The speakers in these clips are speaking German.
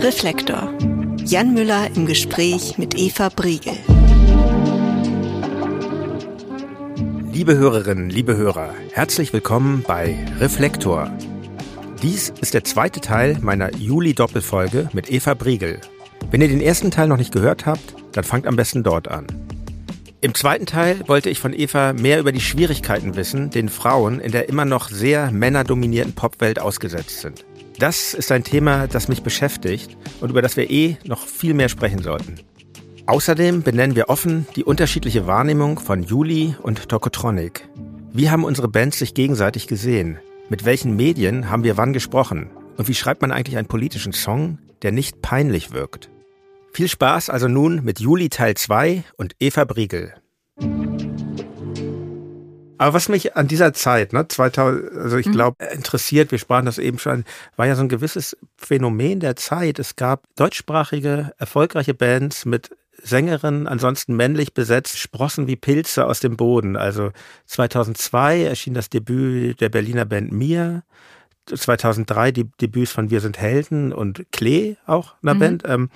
Reflektor. Jan Müller im Gespräch mit Eva Briegel. Liebe Hörerinnen, liebe Hörer, herzlich willkommen bei Reflektor. Dies ist der zweite Teil meiner Juli-Doppelfolge mit Eva Briegel. Wenn ihr den ersten Teil noch nicht gehört habt, dann fangt am besten dort an. Im zweiten Teil wollte ich von Eva mehr über die Schwierigkeiten wissen, den Frauen in der immer noch sehr männerdominierten Popwelt ausgesetzt sind. Das ist ein Thema, das mich beschäftigt und über das wir eh noch viel mehr sprechen sollten. Außerdem benennen wir offen die unterschiedliche Wahrnehmung von Juli und Tokotronic. Wie haben unsere Bands sich gegenseitig gesehen? Mit welchen Medien haben wir wann gesprochen? Und wie schreibt man eigentlich einen politischen Song, der nicht peinlich wirkt? Viel Spaß also nun mit Juli Teil 2 und Eva Briegel. Aber was mich an dieser Zeit, ne, 2000, also ich glaube, mhm. interessiert, wir sprachen das eben schon, war ja so ein gewisses Phänomen der Zeit. Es gab deutschsprachige, erfolgreiche Bands mit Sängerinnen, ansonsten männlich besetzt, sprossen wie Pilze aus dem Boden. Also 2002 erschien das Debüt der Berliner Band Mir. 2003 die Debüts von Wir sind Helden und Klee auch einer mhm. Band. Ähm,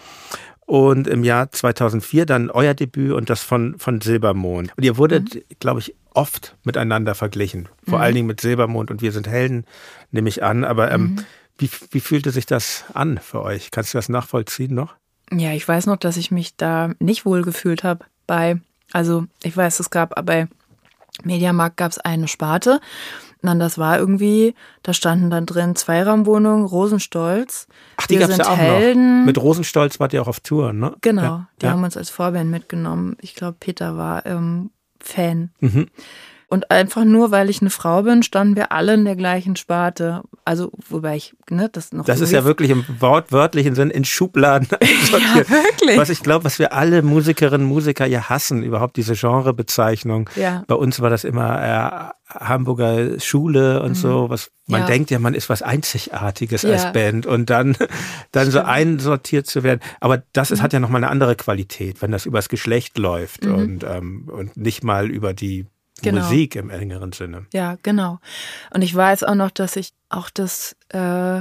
und im Jahr 2004 dann euer Debüt und das von, von Silbermond. Und ihr wurdet, mhm. glaube ich, oft miteinander verglichen. Vor mhm. allen Dingen mit Silbermond und Wir sind Helden, nehme ich an. Aber ähm, mhm. wie, wie fühlte sich das an für euch? Kannst du das nachvollziehen noch? Ja, ich weiß noch, dass ich mich da nicht wohl gefühlt habe bei, also ich weiß, es gab bei Mediamarkt gab es eine Sparte Nein, das war irgendwie, da standen dann drin Zweiraumwohnungen, Rosenstolz. Ach, die gab es ja auch Helden. noch. Mit Rosenstolz wart ihr auch auf Tour, ne? Genau, ja, die ja. haben uns als Vorband mitgenommen. Ich glaube, Peter war ähm, Fan. Mhm. Und einfach nur, weil ich eine Frau bin, standen wir alle in der gleichen Sparte. Also, wobei ich, ne, das noch. Das ist ja wirklich im wortwörtlichen Sinn in Schubladen ja, wirklich. Was ich glaube, was wir alle Musikerinnen und Musiker ja hassen, überhaupt diese Genrebezeichnung. Ja. Bei uns war das immer äh, Hamburger Schule und mhm. so, was man ja. denkt ja, man ist was Einzigartiges ja. als Band und dann, dann so einsortiert zu werden. Aber das ist, mhm. hat ja nochmal eine andere Qualität, wenn das übers Geschlecht läuft mhm. und, ähm, und nicht mal über die genau. Musik im engeren Sinne. Ja, genau. Und ich weiß auch noch, dass ich auch das äh,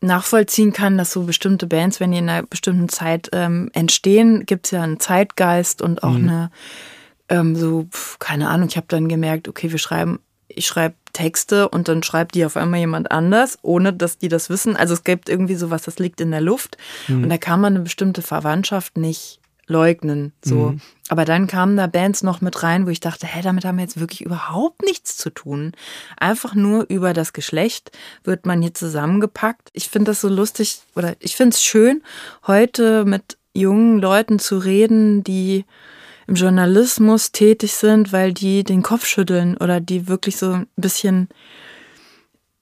nachvollziehen kann, dass so bestimmte Bands, wenn die in einer bestimmten Zeit ähm, entstehen, gibt es ja einen Zeitgeist und auch mhm. eine ähm, so, keine Ahnung, ich habe dann gemerkt, okay, wir schreiben, ich schreibe Texte und dann schreibt die auf einmal jemand anders, ohne dass die das wissen. Also es gibt irgendwie sowas, das liegt in der Luft. Mhm. Und da kann man eine bestimmte Verwandtschaft nicht leugnen. So. Mhm. Aber dann kamen da Bands noch mit rein, wo ich dachte, hä, damit haben wir jetzt wirklich überhaupt nichts zu tun. Einfach nur über das Geschlecht wird man hier zusammengepackt. Ich finde das so lustig oder ich finde es schön, heute mit jungen Leuten zu reden, die im Journalismus tätig sind, weil die den Kopf schütteln oder die wirklich so ein bisschen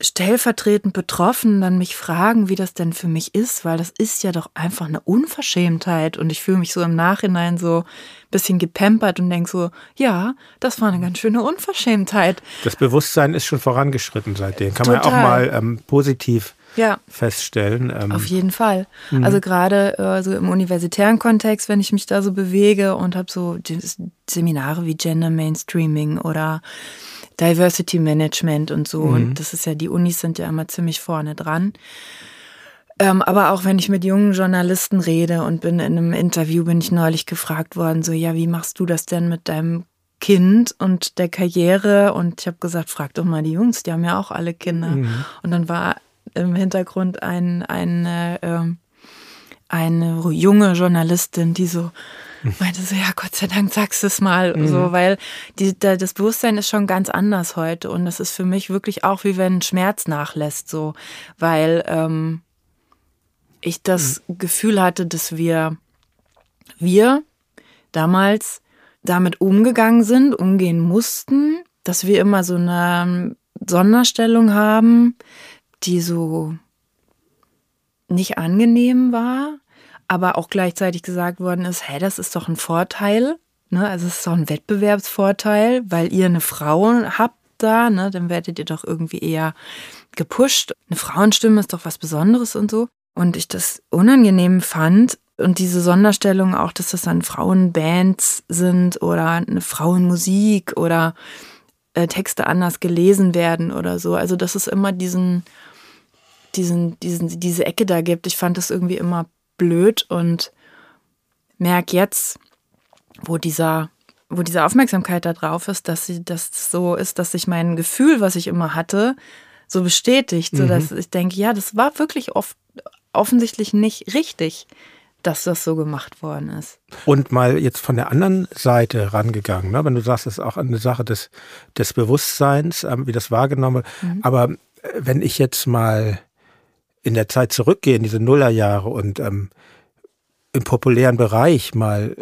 stellvertretend betroffen dann mich fragen, wie das denn für mich ist, weil das ist ja doch einfach eine Unverschämtheit und ich fühle mich so im Nachhinein so ein bisschen gepampert und denke so, ja, das war eine ganz schöne Unverschämtheit. Das Bewusstsein ist schon vorangeschritten seitdem. Kann Total. man ja auch mal ähm, positiv ja. feststellen. Ähm. Auf jeden Fall. Mhm. Also gerade äh, so im universitären Kontext, wenn ich mich da so bewege und habe so Seminare wie Gender Mainstreaming oder Diversity Management und so. Mhm. Und das ist ja, die Unis sind ja immer ziemlich vorne dran. Ähm, aber auch wenn ich mit jungen Journalisten rede und bin in einem Interview, bin ich neulich gefragt worden, so, ja, wie machst du das denn mit deinem Kind und der Karriere? Und ich habe gesagt, frag doch mal die Jungs, die haben ja auch alle Kinder. Mhm. Und dann war im Hintergrund ein, eine, äh, eine junge Journalistin, die so, meinte so, ja, Gott sei Dank sagst du es mal, mhm. so, weil die, da, das Bewusstsein ist schon ganz anders heute und das ist für mich wirklich auch wie wenn Schmerz nachlässt, so, weil ähm, ich das mhm. Gefühl hatte, dass wir, wir damals damit umgegangen sind, umgehen mussten, dass wir immer so eine Sonderstellung haben, die so nicht angenehm war, aber auch gleichzeitig gesagt worden ist, hey, das ist doch ein Vorteil, ne? Also es ist doch ein Wettbewerbsvorteil, weil ihr eine Frau habt da, ne? Dann werdet ihr doch irgendwie eher gepusht. Eine Frauenstimme ist doch was Besonderes und so. Und ich das unangenehm fand und diese Sonderstellung auch, dass das dann Frauenbands sind oder eine Frauenmusik oder äh, Texte anders gelesen werden oder so. Also dass es immer diesen diesen, diesen, diese Ecke da gibt. Ich fand das irgendwie immer blöd und merke jetzt, wo dieser, wo diese Aufmerksamkeit da drauf ist, dass sie, das so ist, dass sich mein Gefühl, was ich immer hatte, so bestätigt, so dass mhm. ich denke, ja, das war wirklich oft offensichtlich nicht richtig, dass das so gemacht worden ist. Und mal jetzt von der anderen Seite rangegangen, ne? wenn du sagst, es ist auch eine Sache des, des Bewusstseins, ähm, wie das wahrgenommen wird. Mhm. Aber äh, wenn ich jetzt mal in der Zeit zurückgehe, in diese Nullerjahre und ähm, im populären Bereich mal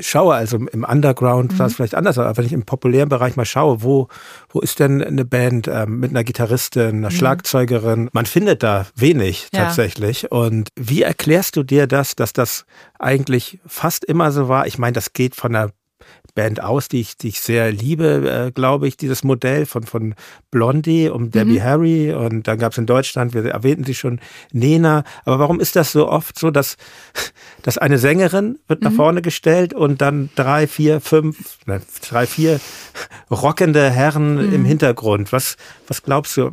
schaue, also im Underground mhm. war es vielleicht anders, aber wenn ich im populären Bereich mal schaue, wo, wo ist denn eine Band ähm, mit einer Gitarristin, einer mhm. Schlagzeugerin? Man findet da wenig ja. tatsächlich. Und wie erklärst du dir das, dass das eigentlich fast immer so war? Ich meine, das geht von einer Band aus, die ich, die ich sehr liebe, äh, glaube ich, dieses Modell von, von Blondie um Debbie mhm. Harry und dann gab es in Deutschland, wir erwähnten sie schon, Nena. Aber warum ist das so oft so, dass, dass eine Sängerin wird nach mhm. vorne gestellt und dann drei, vier, fünf, ne, drei, vier rockende Herren mhm. im Hintergrund? Was, was glaubst du?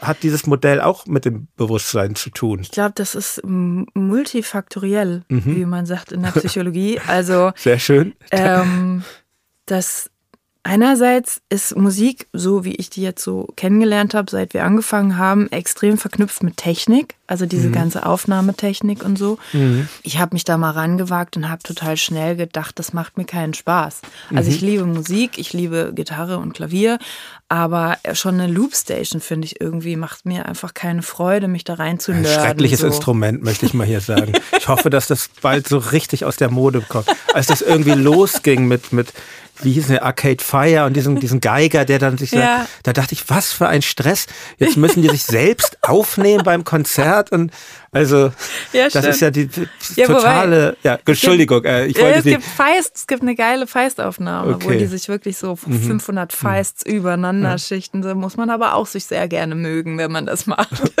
Hat dieses Modell auch mit dem Bewusstsein zu tun? Ich glaube, das ist multifaktoriell, mhm. wie man sagt in der Psychologie. Also sehr schön. Ähm, das Einerseits ist Musik, so wie ich die jetzt so kennengelernt habe, seit wir angefangen haben, extrem verknüpft mit Technik, also diese mhm. ganze Aufnahmetechnik und so. Mhm. Ich habe mich da mal rangewagt und habe total schnell gedacht, das macht mir keinen Spaß. Also mhm. ich liebe Musik, ich liebe Gitarre und Klavier, aber schon eine Loopstation finde ich irgendwie macht mir einfach keine Freude, mich da rein zu nörden. Schreckliches so. Instrument, möchte ich mal hier sagen. Ich hoffe, dass das bald so richtig aus der Mode kommt. Als das irgendwie losging mit mit wie hieß der, Arcade Fire und diesen, diesen Geiger, der dann sich ja. so, da dachte ich, was für ein Stress. Jetzt müssen die sich selbst aufnehmen beim Konzert und also ja, das ist ja die, ja, totale, wobei, ja, Entschuldigung, äh, ich wollte es gibt Feist, es gibt eine geile Feistaufnahme, okay. wo die sich wirklich so 500 mhm. Feists mhm. übereinander ja. schichten, so muss man aber auch sich sehr gerne mögen, wenn man das macht.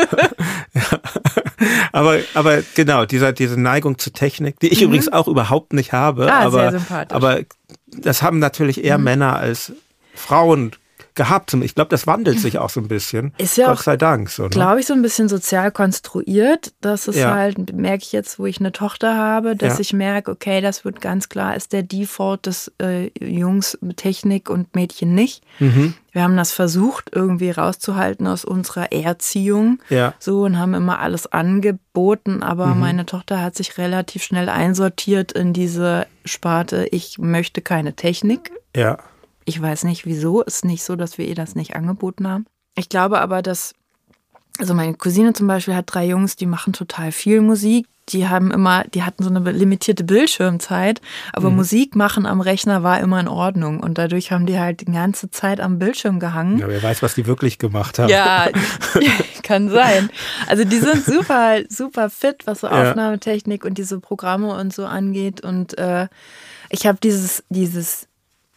ja. Aber, aber genau, dieser, diese Neigung zur Technik, die ich mhm. übrigens auch überhaupt nicht habe, ah, aber, aber das haben natürlich eher mhm. Männer als Frauen gehabt. Ich glaube, das wandelt sich auch so ein bisschen. Ist ja Gott auch, sei Dank. So, ne? glaube ich, so ein bisschen sozial konstruiert. Das ist ja. halt, merke ich jetzt, wo ich eine Tochter habe, dass ja. ich merke, okay, das wird ganz klar, ist der Default des äh, Jungs Technik und Mädchen nicht. Mhm. Wir haben das versucht, irgendwie rauszuhalten aus unserer Erziehung. Ja. So und haben immer alles angeboten, aber mhm. meine Tochter hat sich relativ schnell einsortiert in diese Sparte, ich möchte keine Technik. Ja. Ich weiß nicht wieso. Ist nicht so, dass wir ihr das nicht angeboten haben. Ich glaube aber, dass, also meine Cousine zum Beispiel hat drei Jungs, die machen total viel Musik. Die haben immer, die hatten so eine limitierte Bildschirmzeit, aber mhm. Musik machen am Rechner war immer in Ordnung und dadurch haben die halt die ganze Zeit am Bildschirm gehangen. Ja, wer weiß, was die wirklich gemacht haben. Ja, kann sein. Also die sind super, super fit, was so ja. Aufnahmetechnik und diese Programme und so angeht und äh, ich habe dieses, dieses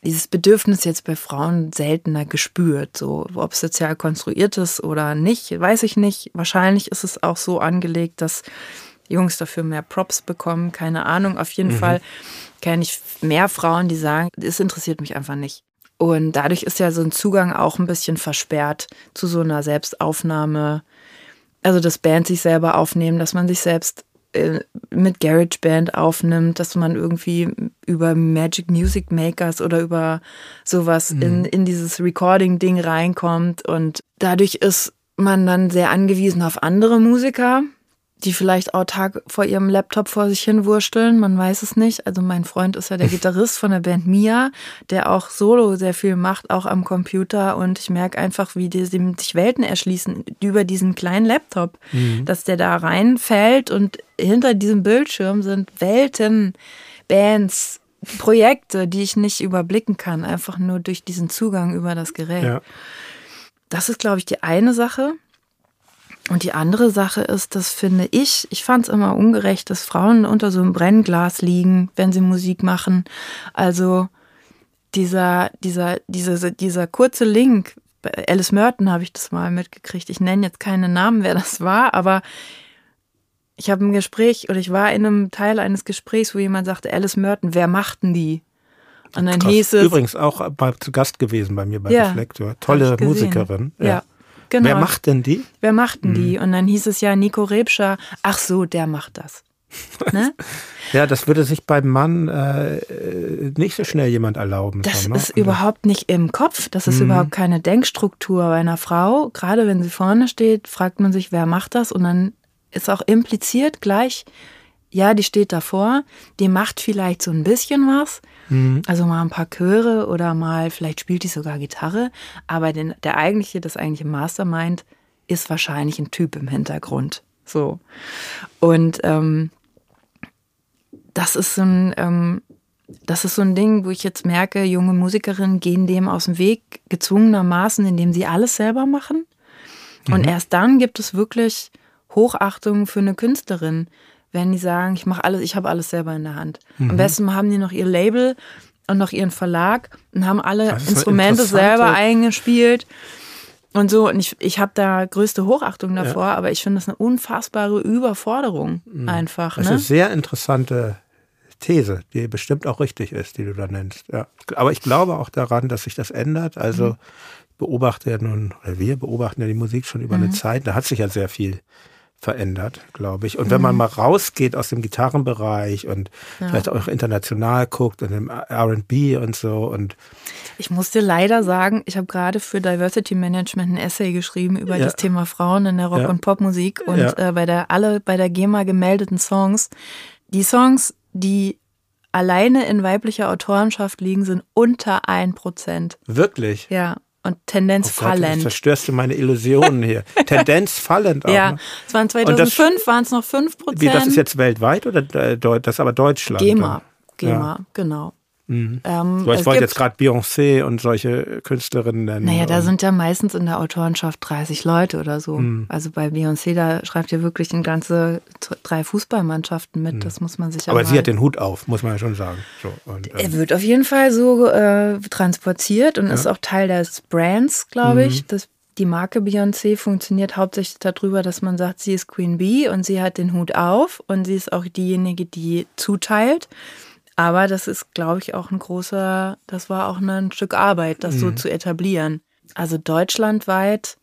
dieses Bedürfnis jetzt bei Frauen seltener gespürt. So, ob es sozial konstruiert ist oder nicht, weiß ich nicht. Wahrscheinlich ist es auch so angelegt, dass Jungs dafür mehr Props bekommen. Keine Ahnung. Auf jeden mhm. Fall kenne ich mehr Frauen, die sagen, es interessiert mich einfach nicht. Und dadurch ist ja so ein Zugang auch ein bisschen versperrt zu so einer Selbstaufnahme. Also, dass Bands sich selber aufnehmen, dass man sich selbst mit GarageBand aufnimmt, dass man irgendwie über Magic Music Makers oder über sowas mhm. in, in dieses Recording-Ding reinkommt. Und dadurch ist man dann sehr angewiesen auf andere Musiker, die vielleicht autark vor ihrem Laptop vor sich hin wursteln, man weiß es nicht. Also mein Freund ist ja der Gitarrist von der Band Mia, der auch solo sehr viel macht, auch am Computer und ich merke einfach, wie die, sich Welten erschließen über diesen kleinen Laptop, mhm. dass der da reinfällt und hinter diesem Bildschirm sind Welten, Bands, Projekte, die ich nicht überblicken kann, einfach nur durch diesen Zugang über das Gerät. Ja. Das ist, glaube ich, die eine Sache. Und die andere Sache ist, das finde ich, ich fand es immer ungerecht, dass Frauen unter so einem Brennglas liegen, wenn sie Musik machen. Also dieser, dieser, dieser, dieser kurze Link, bei Alice Merton habe ich das mal mitgekriegt. Ich nenne jetzt keinen Namen, wer das war, aber ich habe ein Gespräch oder ich war in einem Teil eines Gesprächs, wo jemand sagte, Alice Merton, wer machten die? Und dann Krass. hieß es. Übrigens auch bei, zu Gast gewesen bei mir bei ja, Reflektor. Tolle Musikerin. ja. ja Genau. Wer macht denn die? Wer macht denn die? Und dann hieß es ja Nico Rebscher, ach so, der macht das. Ne? Ja, das würde sich beim Mann äh, nicht so schnell jemand erlauben. Das so, ne? ist überhaupt nicht im Kopf. Das ist überhaupt keine Denkstruktur bei einer Frau. Gerade wenn sie vorne steht, fragt man sich, wer macht das? Und dann ist auch impliziert gleich, ja, die steht davor, die macht vielleicht so ein bisschen was. Also mal ein paar Chöre oder mal, vielleicht spielt die sogar Gitarre. Aber den, der eigentliche, das eigentliche Mastermind ist wahrscheinlich ein Typ im Hintergrund. So. Und ähm, das ist so ein, ähm, das ist so ein Ding, wo ich jetzt merke, junge Musikerinnen gehen dem aus dem Weg gezwungenermaßen, indem sie alles selber machen. Und erst dann gibt es wirklich Hochachtung für eine Künstlerin, wenn die sagen, ich mache alles, ich habe alles selber in der Hand. Am besten haben die noch ihr Label und noch ihren Verlag und haben alle ist eine Instrumente selber eingespielt. Und so, und ich, ich habe da größte Hochachtung davor, aber ich finde das eine unfassbare Überforderung einfach. Das ist Ne? eine sehr interessante These, die bestimmt auch richtig ist, die du da nennst. Ja. Aber ich glaube auch daran, dass sich das ändert. Also Mhm. beobachte ja nun, oder wir beobachten ja die Musik schon über eine Mhm. Zeit. Da hat sich ja sehr viel verändert, glaube ich. Und wenn Mhm. man mal rausgeht aus dem Gitarrenbereich und vielleicht auch international guckt und im R&B und so und Ich muss dir leider sagen, ich habe gerade für Diversity Management ein Essay geschrieben über Ja. das Thema Frauen in der Rock- Ja. und Popmusik und Ja. äh, bei der alle bei der GEMA gemeldeten Songs, die Songs, die alleine in weiblicher Autorenschaft liegen, sind unter ein Prozent. wirklich. Ja. Und Tendenz Oh Gott, jetzt fallend. zerstörst du meine Illusionen hier. Tendenz fallend auch. ja, ne? es waren Und das- 2005, waren es noch 5 Prozent. Wie, das ist jetzt weltweit oder äh, das ist aber Deutschland? GEMA. dann? GEMA, genau. Mhm. Ähm, So, ich wollte jetzt gerade Beyoncé und solche Künstlerinnen nennen. Naja, da und- sind ja meistens in der Autorenschaft 30 Leute oder so. Hm. Also bei Beyoncé, da schreibt ja wirklich eine ganze drei Fußballmannschaften mit. Das muss man sich ja aber sie hat den Hut auf, muss man ja schon sagen. So, und, er ähm, wird auf jeden Fall so äh, transportiert und ist auch Teil des Brands, glaube Mhm. ich. Das, die Marke Beyoncé funktioniert hauptsächlich darüber, dass man sagt, sie ist Queen Bee und sie hat den Hut auf und sie ist auch diejenige, die zuteilt. Aber das ist, glaube ich, auch ein großer, das war auch ein Stück Arbeit, das so Mhm. zu etablieren. Also deutschlandweit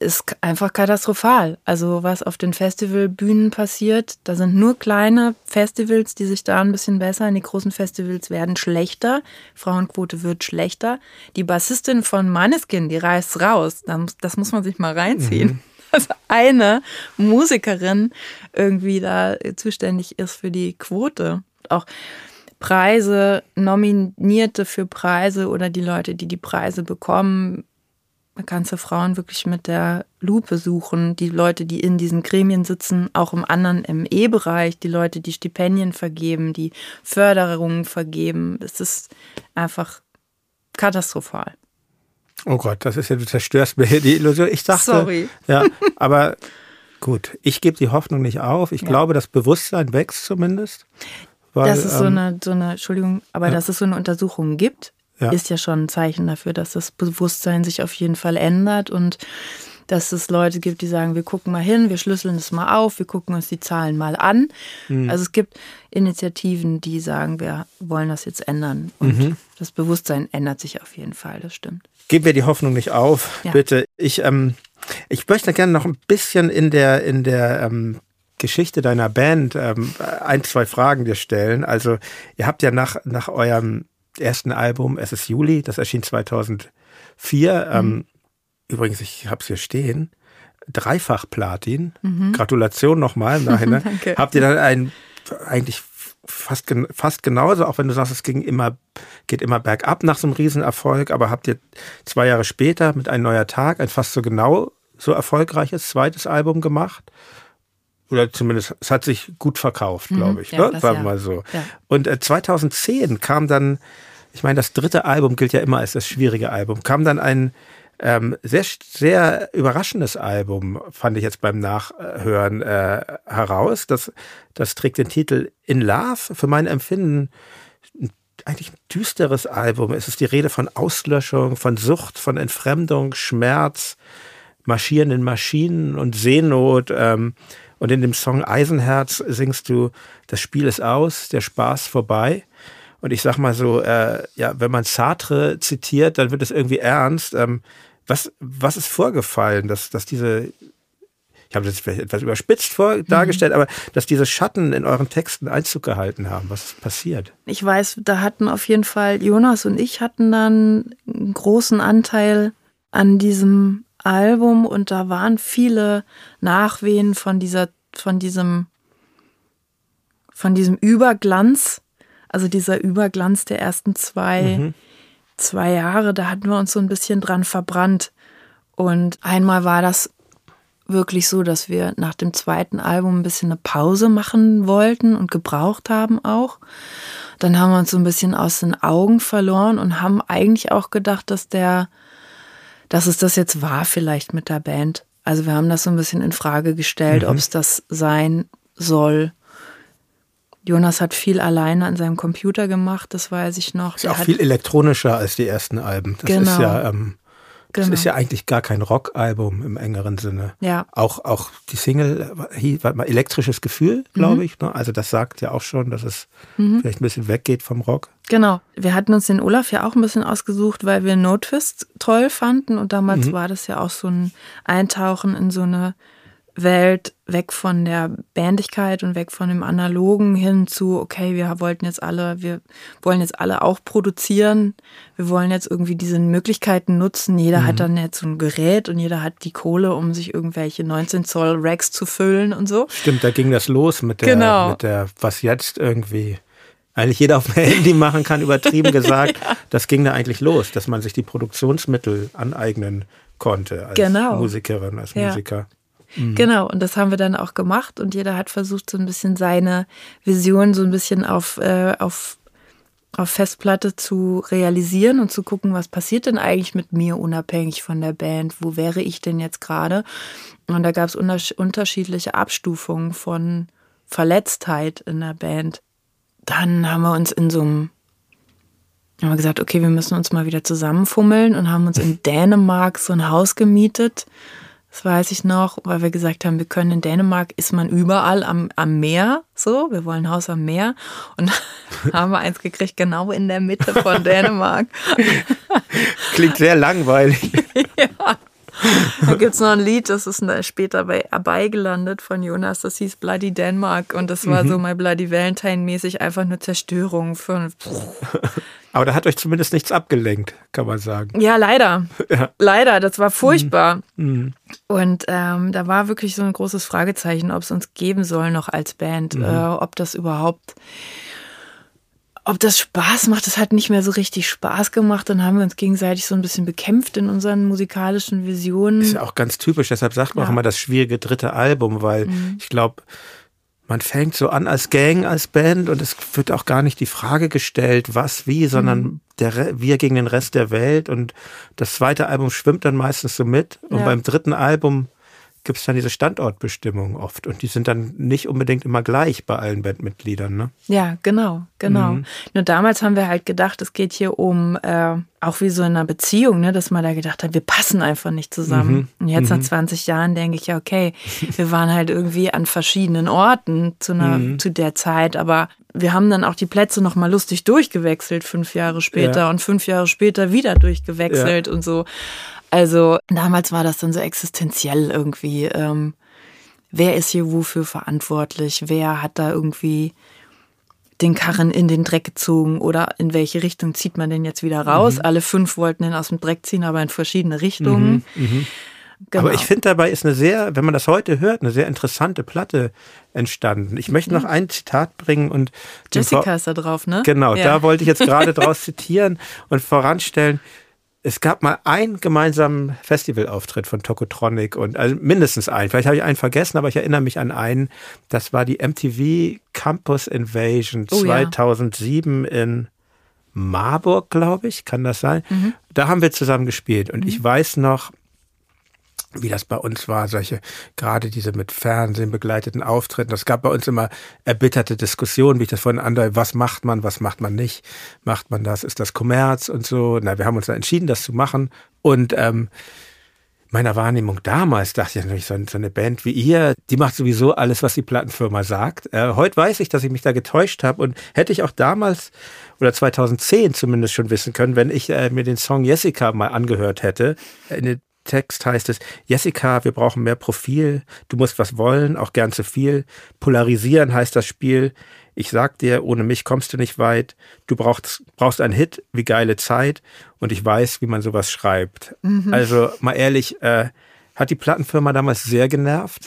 ist einfach katastrophal. Also was auf den Festivalbühnen passiert, da sind nur kleine Festivals, die sich da ein bisschen bessern. Die großen Festivals werden schlechter. Frauenquote wird schlechter. Die Bassistin von Maneskin, die reißt raus. Das muss man sich mal reinziehen. Dass eine Musikerin irgendwie da zuständig ist für die Quote. Auch Preise, Nominierte für Preise oder die Leute, die die Preise bekommen, man kann du Frauen wirklich mit der Lupe suchen. Die Leute, die in diesen Gremien sitzen, auch im anderen, im E-Bereich, die Leute, die Stipendien vergeben, die Förderungen vergeben. Es ist einfach katastrophal. oh Gott, das ist ja, du zerstörst mir hier die Illusion. Ich dachte, Sorry. ja, aber gut, ich gebe die Hoffnung nicht auf. Ich glaube, das Bewusstsein wächst zumindest. Weil, Dass es so ähm, eine, so eine, Entschuldigung, aber dass es so eine Untersuchung gibt, Ja. ist ja schon ein Zeichen dafür, dass das Bewusstsein sich auf jeden Fall ändert und dass es Leute gibt, die sagen, wir gucken mal hin, wir schlüsseln es mal auf, wir gucken uns die Zahlen mal an. Mhm. Also es gibt Initiativen, die sagen, wir wollen das jetzt ändern. Und Mhm. das Bewusstsein ändert sich auf jeden Fall, das stimmt. Gib mir die Hoffnung nicht auf, Ja. bitte. Ich, ähm, ich möchte gerne noch ein bisschen in der, in der ähm, Geschichte deiner Band ähm, ein, zwei Fragen dir stellen. Also, ihr habt ja nach, nach eurem ersten Album, es ist Juli, das erschien 2004. Ähm, übrigens, ich habe es hier stehen. Dreifach Platin. Gratulation nochmal im Nachhinein. Danke. Habt ihr dann ein eigentlich fast, fast genauso, auch wenn du sagst, es ging immer, geht immer bergab nach so einem Riesenerfolg, aber habt ihr zwei Jahre später mit Ein neuer Tag ein fast so genau so erfolgreiches zweites Album gemacht? Oder zumindest, es hat sich gut verkauft, glaube ich. Mhm. ja, ne? Sagen wir mal so. Ja. Und äh, 2010 kam dann, ich meine, das dritte Album gilt ja immer als das schwierige Album, kam dann ein ähm, sehr, sehr überraschendes Album, fand ich jetzt beim Nachhören äh, heraus. Das, das trägt den Titel In Love. Für mein Empfinden eigentlich ein düsteres Album. Es ist die Rede von Auslöschung, von Sucht, von Entfremdung, Schmerz, marschierenden Maschinen und Seenot. Ähm, und in dem Song Eisenherz singst du, das Spiel ist aus, der Spaß vorbei. Und ich sag mal so, äh, ja, wenn man Sartre zitiert, dann wird es irgendwie ernst. Ähm, Was, was ist vorgefallen, dass, dass diese, ich habe das vielleicht etwas überspitzt vor, mhm. dargestellt, aber dass diese Schatten in euren Texten Einzug gehalten haben? Was ist passiert? Ich weiß, da hatten auf jeden Fall, Jonas und ich hatten dann einen großen Anteil an diesem Album und da waren viele Nachwehen von dieser, von diesem, von diesem Überglanz, also dieser Überglanz der ersten zwei, mhm. zwei Jahre, da hatten wir uns so ein bisschen dran verbrannt. Und einmal war das wirklich so, dass wir nach dem zweiten Album ein bisschen eine Pause machen wollten und gebraucht haben auch. Dann haben wir uns so ein bisschen aus den Augen verloren und haben eigentlich auch gedacht, dass der dass es das jetzt war vielleicht mit der Band. Also wir haben das so ein bisschen in Frage gestellt, mhm. ob es das sein soll. Jonas hat viel alleine an seinem Computer gemacht, das weiß ich noch. Ist ja auch viel elektronischer als die ersten Alben. Das genau. ist ja ähm, das genau. ist ja eigentlich gar kein Rockalbum im engeren Sinne. Ja. Auch, auch die Single, warte mal, elektrisches Gefühl, glaube mhm. ich. Ne? Also das sagt ja auch schon, dass es mhm. vielleicht ein bisschen weggeht vom Rock. Genau. Wir hatten uns den Olaf ja auch ein bisschen ausgesucht, weil wir No Twist toll fanden. Und damals mhm. war das ja auch so ein Eintauchen in so eine Welt weg von der Bandigkeit und weg von dem Analogen hin zu, okay, wir wollten jetzt alle, wir wollen jetzt alle auch produzieren. Wir wollen jetzt irgendwie diese Möglichkeiten nutzen. Jeder mhm. hat dann jetzt so ein Gerät und jeder hat die Kohle, um sich irgendwelche 19 Zoll Racks zu füllen und so. Stimmt, da ging das los mit der, genau. mit der, was jetzt irgendwie eigentlich jeder auf dem Handy machen kann, übertrieben gesagt. ja. Das ging da eigentlich los, dass man sich die Produktionsmittel aneignen konnte als genau. Musikerin, als ja. Musiker. Mhm. Genau, und das haben wir dann auch gemacht und jeder hat versucht, so ein bisschen seine Vision so ein bisschen auf, äh, auf, auf Festplatte zu realisieren und zu gucken, was passiert denn eigentlich mit mir unabhängig von der Band, wo wäre ich denn jetzt gerade? Und da gab es unterschiedliche Abstufungen von Verletztheit in der Band. Dann haben wir uns in so einem haben wir gesagt, okay, wir müssen uns mal wieder zusammenfummeln und haben uns in Dänemark so ein Haus gemietet das weiß ich noch, weil wir gesagt haben, wir können in Dänemark, ist man überall am, am Meer, so, wir wollen ein Haus am Meer und haben wir eins gekriegt, genau in der Mitte von Dänemark. Klingt sehr langweilig. ja. Da gibt es noch ein Lied, das ist später bei Abai gelandet von Jonas, das hieß Bloody Denmark und das war mhm. so My Bloody Valentine mäßig einfach nur Zerstörung. Für, Aber da hat euch zumindest nichts abgelenkt, kann man sagen. Ja, leider. Ja. Leider, das war furchtbar. Mhm. mhm. Und ähm, da war wirklich so ein großes Fragezeichen, ob es uns geben soll noch als Band, mhm. äh, ob das überhaupt ob das Spaß macht, das hat nicht mehr so richtig Spaß gemacht. Dann haben wir uns gegenseitig so ein bisschen bekämpft in unseren musikalischen Visionen. Ist ja auch ganz typisch, deshalb sagt man ja. auch immer das schwierige dritte Album, weil mhm. ich glaube, man fängt so an als Gang, als Band und es wird auch gar nicht die Frage gestellt, was, wie, sondern mhm. der, wir gegen den Rest der Welt und das zweite Album schwimmt dann meistens so mit und ja. beim dritten Album gibt es dann diese Standortbestimmungen oft und die sind dann nicht unbedingt immer gleich bei allen Bandmitgliedern. Ne? Ja, genau, genau. Mhm. Nur damals haben wir halt gedacht, es geht hier um äh, auch wie so in einer Beziehung, ne, dass man da gedacht hat, wir passen einfach nicht zusammen. Mhm. Und jetzt mhm. nach 20 Jahren denke ich ja, okay, wir waren halt irgendwie an verschiedenen Orten zu, einer, mhm. zu der Zeit, aber wir haben dann auch die Plätze nochmal lustig durchgewechselt, fünf Jahre später ja. und fünf Jahre später wieder durchgewechselt ja. und so. Also damals war das dann so existenziell irgendwie. Ähm, wer ist hier wofür verantwortlich? Wer hat da irgendwie den Karren in den Dreck gezogen oder in welche Richtung zieht man den jetzt wieder raus? Mhm. Alle fünf wollten den aus dem Dreck ziehen, aber in verschiedene Richtungen. Mhm. Mhm. Genau. Aber ich finde dabei ist eine sehr, wenn man das heute hört, eine sehr interessante Platte entstanden. Ich möchte noch mhm. ein Zitat bringen und Jessica ist da drauf, ne? Genau, ja. da wollte ich jetzt gerade draus zitieren und voranstellen es gab mal einen gemeinsamen Festivalauftritt von Tokotronic und also mindestens einen. Vielleicht habe ich einen vergessen, aber ich erinnere mich an einen. Das war die MTV Campus Invasion oh, 2007 ja. in Marburg, glaube ich. Kann das sein? Mhm. Da haben wir zusammen gespielt und mhm. ich weiß noch, wie das bei uns war, solche, gerade diese mit Fernsehen begleiteten Auftritten. Das gab bei uns immer erbitterte Diskussionen, wie ich das vorhin andeutet, was macht man, was macht man nicht, macht man das, ist das Kommerz und so. Na, wir haben uns da entschieden, das zu machen und ähm, meiner Wahrnehmung damals dachte ich natürlich, so, eine Band wie ihr, die macht sowieso alles, was die Plattenfirma sagt. Äh, heute weiß ich, dass ich mich da getäuscht habe und hätte ich auch damals oder 2010 zumindest schon wissen können, wenn ich äh, mir den Song Jessica mal angehört hätte. In dem Text heißt es, Jessica, wir brauchen mehr Profil, du musst was wollen, auch gern zu viel. Polarisieren heißt das Spiel. Ich sag dir, ohne mich kommst du nicht weit. Du brauchst, brauchst einen Hit, wie geile Zeit. Und ich weiß, wie man sowas schreibt. Mhm. Also mal ehrlich, äh, hat die Plattenfirma damals sehr genervt?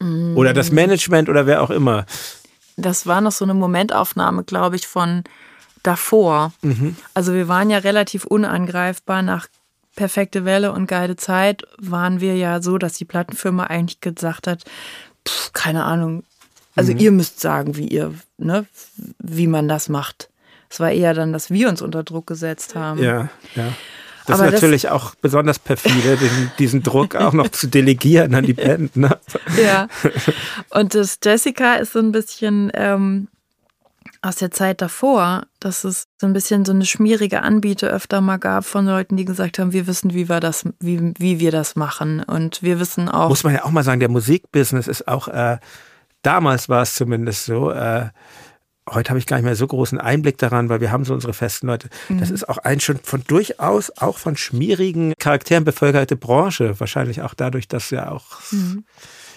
oder das Management oder wer auch immer? Das war noch so eine Momentaufnahme, glaube ich, von davor. Mhm. Also wir waren ja relativ unangreifbar nach perfekte Welle und geile Zeit waren wir ja so, dass die Plattenfirma eigentlich gesagt hat, pff, keine Ahnung. Also mhm. ihr müsst sagen, wie ihr, ne, wie man das macht. Es war eher dann, dass wir uns unter Druck gesetzt haben. Ja, ja. Das Aber ist natürlich das, auch besonders perfide, den, diesen Druck auch noch zu delegieren an die Band. Ne? Ja. Und das Jessica ist so ein bisschen ähm, aus der Zeit davor, dass es so ein bisschen so eine schmierige Anbiete öfter mal gab von Leuten, die gesagt haben, wir wissen, wie wir das, wie, wie wir das machen. Und wir wissen auch. Muss man ja auch mal sagen, der Musikbusiness ist auch, äh, damals war es zumindest so, äh, heute habe ich gar nicht mehr so großen Einblick daran, weil wir haben so unsere festen Leute. Mhm. Das ist auch ein schon von durchaus auch von schmierigen Charakteren bevölkerte Branche. Wahrscheinlich auch dadurch, dass ja auch mhm.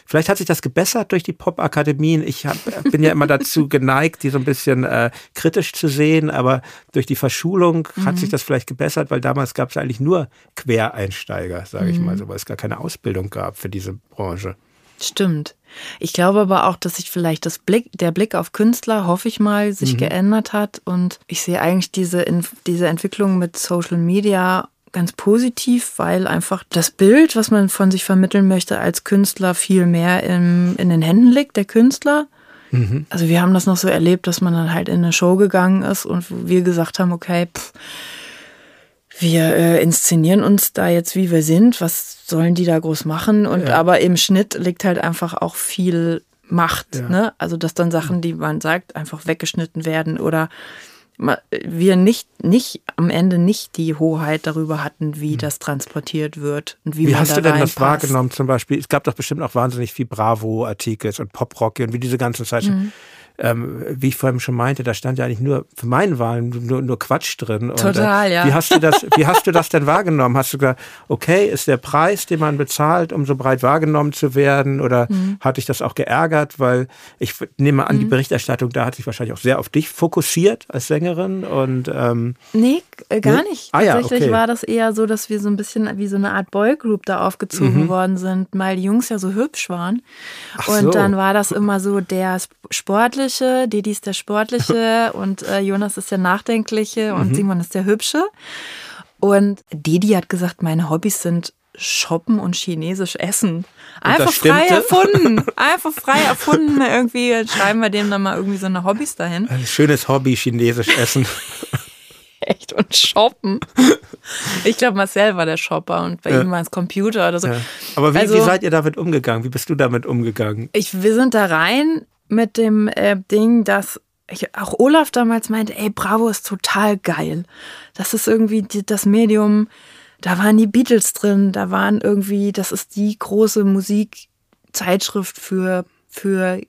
Vielleicht hat sich das gebessert durch die Pop-Akademien. Ich hab, bin ja immer dazu geneigt, die so ein bisschen äh, kritisch zu sehen, aber durch die Verschulung mhm. hat sich das vielleicht gebessert, weil damals gab es eigentlich nur Quereinsteiger, sage mhm. ich mal so, weil es gar keine Ausbildung gab für diese Branche. Stimmt. Ich glaube aber auch, dass sich vielleicht das Blick, der Blick auf Künstler, hoffe ich mal, sich mhm. geändert hat. Und ich sehe eigentlich diese, diese Entwicklung mit Social Media ganz positiv, weil einfach das Bild, was man von sich vermitteln möchte als Künstler, viel mehr im, in den Händen liegt, der Künstler. Mhm. Also wir haben das noch so erlebt, dass man dann halt in eine Show gegangen ist und wir gesagt haben, okay, pff, wir äh, inszenieren uns da jetzt, wie wir sind, was sollen die da groß machen? Und ja. aber im Schnitt liegt halt einfach auch viel Macht, ja. ne? Also dass dann Sachen, die man sagt, einfach weggeschnitten werden oder wir nicht, nicht am Ende nicht die Hoheit darüber hatten, wie hm. das transportiert wird und wie, wie man hast da du denn das wahrgenommen zum Beispiel? Es gab doch bestimmt auch wahnsinnig viel Bravo-Artikel und Pop-Rock und wie diese ganzen Zeitschriften. Mhm ähm, wie ich vorhin schon meinte, da stand ja eigentlich nur für meinen Wahlen nur, nur Quatsch drin. Und, Total, äh, ja. Wie hast du das, wie hast du das denn wahrgenommen? Hast du gesagt, okay, ist der Preis, den man bezahlt, um so breit wahrgenommen zu werden? Oder mhm. hat dich das auch geärgert? Weil ich nehme an, mhm. die Berichterstattung da hat sich wahrscheinlich auch sehr auf dich fokussiert als Sängerin und ähm, Nee, äh, gar nee? nicht. Ah, Tatsächlich ja, okay. war das eher so, dass wir so ein bisschen wie so eine Art Boygroup da aufgezogen mhm. worden sind, weil die Jungs ja so hübsch waren. Ach und so. dann war das immer so der sportliche Sportliche, Didi ist der Sportliche und äh, Jonas ist der Nachdenkliche und mhm. Simon ist der Hübsche. Und Didi hat gesagt, meine Hobbys sind Shoppen und chinesisch essen. Einfach frei erfunden. Einfach frei erfunden. Irgendwie schreiben wir dem dann mal irgendwie so eine Hobbys dahin. Ein schönes Hobby, chinesisch essen. Echt und shoppen. Ich glaube, Marcel war der Shopper und bei ja. ihm war es Computer oder so. Ja. Aber wie, also, wie seid ihr damit umgegangen? Wie bist du damit umgegangen? Ich, wir sind da rein mit dem äh, Ding, dass ich, auch Olaf damals meinte, ey, Bravo ist total geil. Das ist irgendwie die, das Medium, da waren die Beatles drin, da waren irgendwie, das ist die große Musikzeitschrift für, für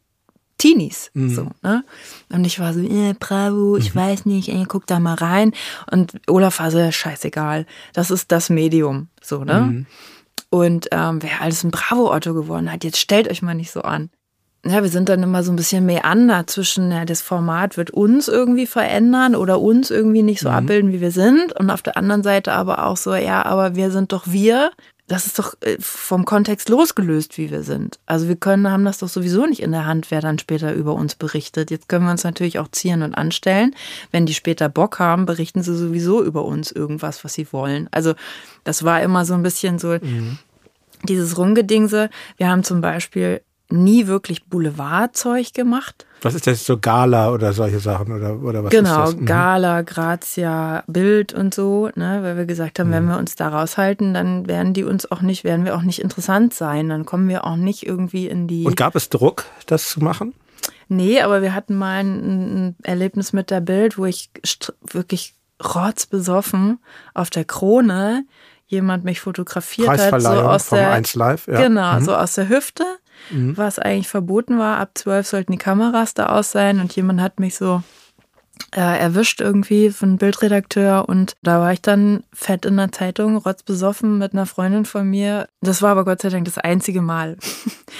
Teenies. Mhm. So, ne? Und ich war so, äh, Bravo, ich mhm. weiß nicht, ey, guck da mal rein. Und Olaf war so, scheißegal, das ist das Medium. So, ne? Mhm. Und ähm, wer alles ein Bravo-Otto geworden hat, jetzt stellt euch mal nicht so an ja, wir sind dann immer so ein bisschen mehr meander zwischen, ja, das Format wird uns irgendwie verändern oder uns irgendwie nicht so mhm. abbilden, wie wir sind. Und auf der anderen Seite aber auch so, ja, aber wir sind doch wir. Das ist doch äh, vom Kontext losgelöst, wie wir sind. Also wir können, haben das doch sowieso nicht in der Hand, wer dann später über uns berichtet. Jetzt können wir uns natürlich auch zieren und anstellen. Wenn die später Bock haben, berichten sie sowieso über uns irgendwas, was sie wollen. Also das war immer so ein bisschen so, mhm dieses Rumgedingse. Wir haben zum Beispiel nie wirklich Boulevardzeug gemacht. Was ist das so Gala oder solche Sachen oder, oder was genau, ist das? Mhm. Gala, Grazia, Bild und so, ne, weil wir gesagt haben, mhm. wenn wir uns da raushalten, dann werden die uns auch nicht, werden wir auch nicht interessant sein, dann kommen wir auch nicht irgendwie in die. Und gab es Druck, das zu machen? Nee, aber wir hatten mal ein, ein Erlebnis mit der Bild, wo ich wirklich rotzbesoffen auf der Krone jemand mich fotografiert hat, so aus vom der 1 Live, ja. genau, Mhm. so aus der Hüfte, Mhm. was eigentlich verboten war. Ab zwölf sollten die Kameras da aus sein und jemand hat mich so äh, erwischt irgendwie von Bildredakteur und da war ich dann fett in der Zeitung, rotzbesoffen mit einer Freundin von mir. Das war aber Gott sei Dank das einzige Mal.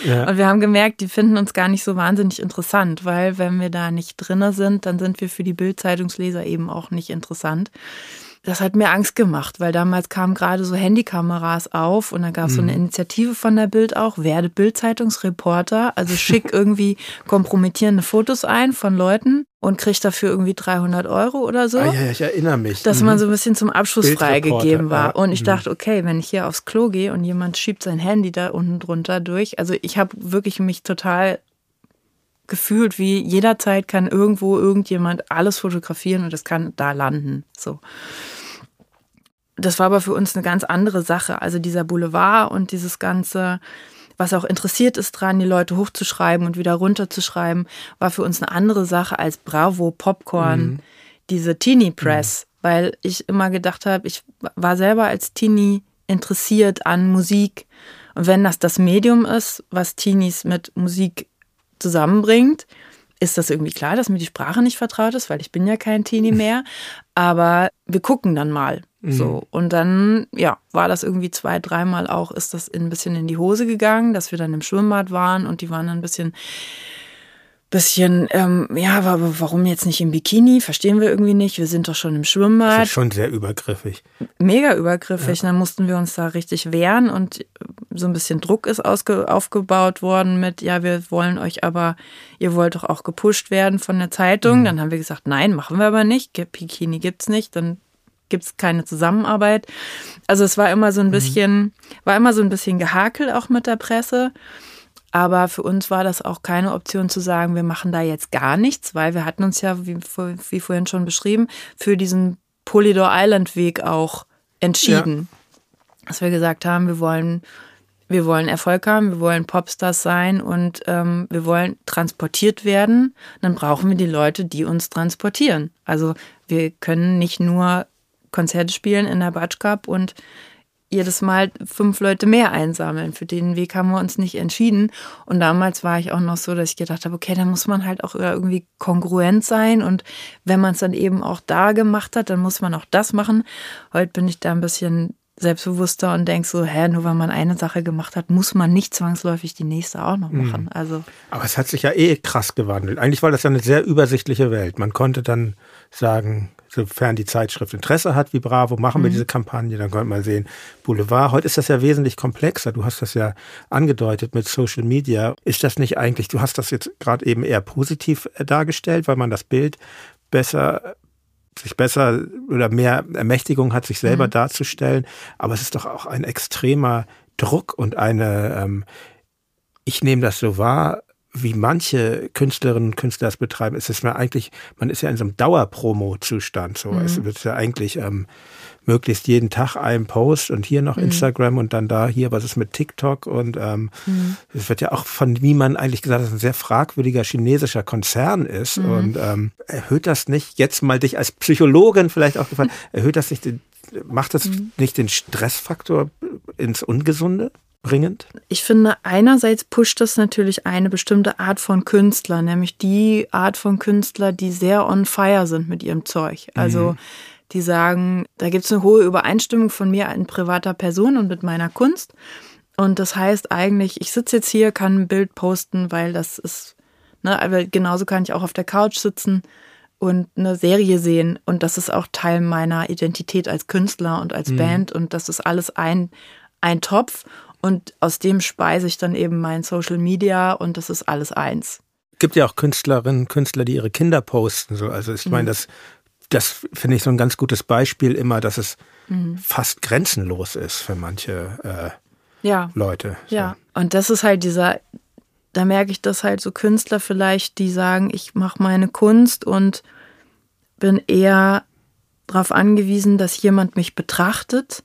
Ja. Und wir haben gemerkt, die finden uns gar nicht so wahnsinnig interessant, weil wenn wir da nicht drinne sind, dann sind wir für die Bildzeitungsleser eben auch nicht interessant. Das hat mir Angst gemacht, weil damals kamen gerade so Handykameras auf und da gab es so eine Initiative von der Bild auch, werde Bildzeitungsreporter, also schick irgendwie kompromittierende Fotos ein von Leuten und krieg dafür irgendwie 300 Euro oder so Ah, ja, ich erinnere mich. dass Mhm. man so ein bisschen zum Abschluss freigegeben war. Und ich Mhm. dachte, okay, wenn ich hier aufs Klo gehe und jemand schiebt sein Handy da unten drunter durch, also ich habe wirklich mich total gefühlt, wie jederzeit kann irgendwo irgendjemand alles fotografieren und es kann da landen. So. Das war aber für uns eine ganz andere Sache. Also dieser Boulevard und dieses ganze, was auch interessiert ist dran, die Leute hochzuschreiben und wieder runterzuschreiben, war für uns eine andere Sache als Bravo, Popcorn, diese Teenie Press, weil ich immer gedacht habe, ich war selber als Teenie interessiert an Musik. Und wenn das das Medium ist, was Teenies mit Musik zusammenbringt, ist das irgendwie klar, dass mir die Sprache nicht vertraut ist, weil ich bin ja kein Teenie mehr. Aber wir gucken dann mal. So. Und dann, ja, war das irgendwie zwei, dreimal auch, ist das ein bisschen in die Hose gegangen, dass wir dann im Schwimmbad waren und die waren dann ein bisschen, bisschen, ähm, ja, aber warum jetzt nicht im Bikini? Verstehen wir irgendwie nicht. Wir sind doch schon im Das Schwimmbad ist schon sehr übergriffig. mega übergriffig. Dann mussten wir uns da richtig wehren und so ein bisschen Druck ist aufgebaut worden mit, ja, wir wollen euch aber, ihr wollt doch auch gepusht werden von der Zeitung. Dann haben wir gesagt, nein, machen wir aber nicht. Bikini gibt's nicht. Dann gibt's keine Zusammenarbeit. Also es war immer so ein bisschen, war immer so ein bisschen Gehakel auch mit der Presse. Aber für uns war das auch keine Option zu sagen, wir machen da jetzt gar nichts, weil wir hatten uns ja, wie, wie vorhin schon beschrieben, für diesen Polydor Island Weg auch entschieden. Dass wir gesagt haben, wir wollen, wir wollen Erfolg haben, wir wollen Popstars sein und ähm, wir wollen transportiert werden. Dann brauchen wir die Leute, die uns transportieren. Also wir können nicht nur Konzerte spielen in der Batsch Cup und jedes Mal fünf Leute mehr einsammeln. Für den Weg haben wir uns nicht entschieden. Und damals war ich auch noch so, dass ich gedacht habe, okay, dann muss man halt auch irgendwie kongruent sein. Und wenn man es dann eben auch da gemacht hat, dann muss man auch das machen. Heute bin ich da ein bisschen selbstbewusster und denke so, hä, nur weil man eine Sache gemacht hat, muss man nicht zwangsläufig die nächste auch noch machen. Also Aber es hat sich ja eh krass gewandelt. Eigentlich war das ja eine sehr übersichtliche Welt. Man konnte dann sagen, sofern die Zeitschrift Interesse hat, wie Bravo, machen wir diese Kampagne, dann konnte man sehen, Boulevard. Heute ist das ja wesentlich komplexer. Du hast das ja angedeutet mit Social Media. Ist das nicht eigentlich, du hast das jetzt gerade eben eher positiv äh, dargestellt, weil man das Bild besser sich besser oder mehr Ermächtigung hat, sich selber darzustellen. Aber es ist doch auch ein extremer Druck und eine, ähm, ich nehme das so wahr, wie manche Künstlerinnen und Künstler es betreiben, ist es mir eigentlich, man ist ja in so einem Dauerpromo-Zustand. So. Es wird ja eigentlich ähm, möglichst jeden Tag ein Post und hier noch Instagram und dann da hier, was ist mit TikTok? Und ähm, es wird ja auch von, wie man eigentlich gesagt hat, ein sehr fragwürdiger chinesischer Konzern ist. Und ähm, erhöht das nicht, jetzt mal dich als Psychologin vielleicht auch gefallen, erhöht das nicht den, macht das nicht den Stressfaktor ins Ungesunde bringend? Ich finde, einerseits pusht das natürlich eine bestimmte Art von Künstler, nämlich die Art von Künstler, die sehr on fire sind mit ihrem Zeug. Also die sagen, da gibt es eine hohe Übereinstimmung von mir in privater Person und mit meiner Kunst. Und das heißt eigentlich, ich sitze jetzt hier, kann ein Bild posten, weil das ist, ne, aber genauso kann ich auch auf der Couch sitzen und eine Serie sehen. Und das ist auch Teil meiner Identität als Künstler und als Band. Und das ist alles ein, ein Topf. Und aus dem speise ich dann eben mein Social Media und das ist alles eins. gibt ja auch Künstlerinnen, Künstler, die ihre Kinder posten. So. Also ich meine, das, das finde ich so ein ganz gutes Beispiel immer, dass es fast grenzenlos ist für manche äh, Ja. Leute. So. Ja. Und das ist halt dieser, da merke ich, dass halt so Künstler vielleicht, die sagen, ich mache meine Kunst und bin eher darauf angewiesen, dass jemand mich betrachtet.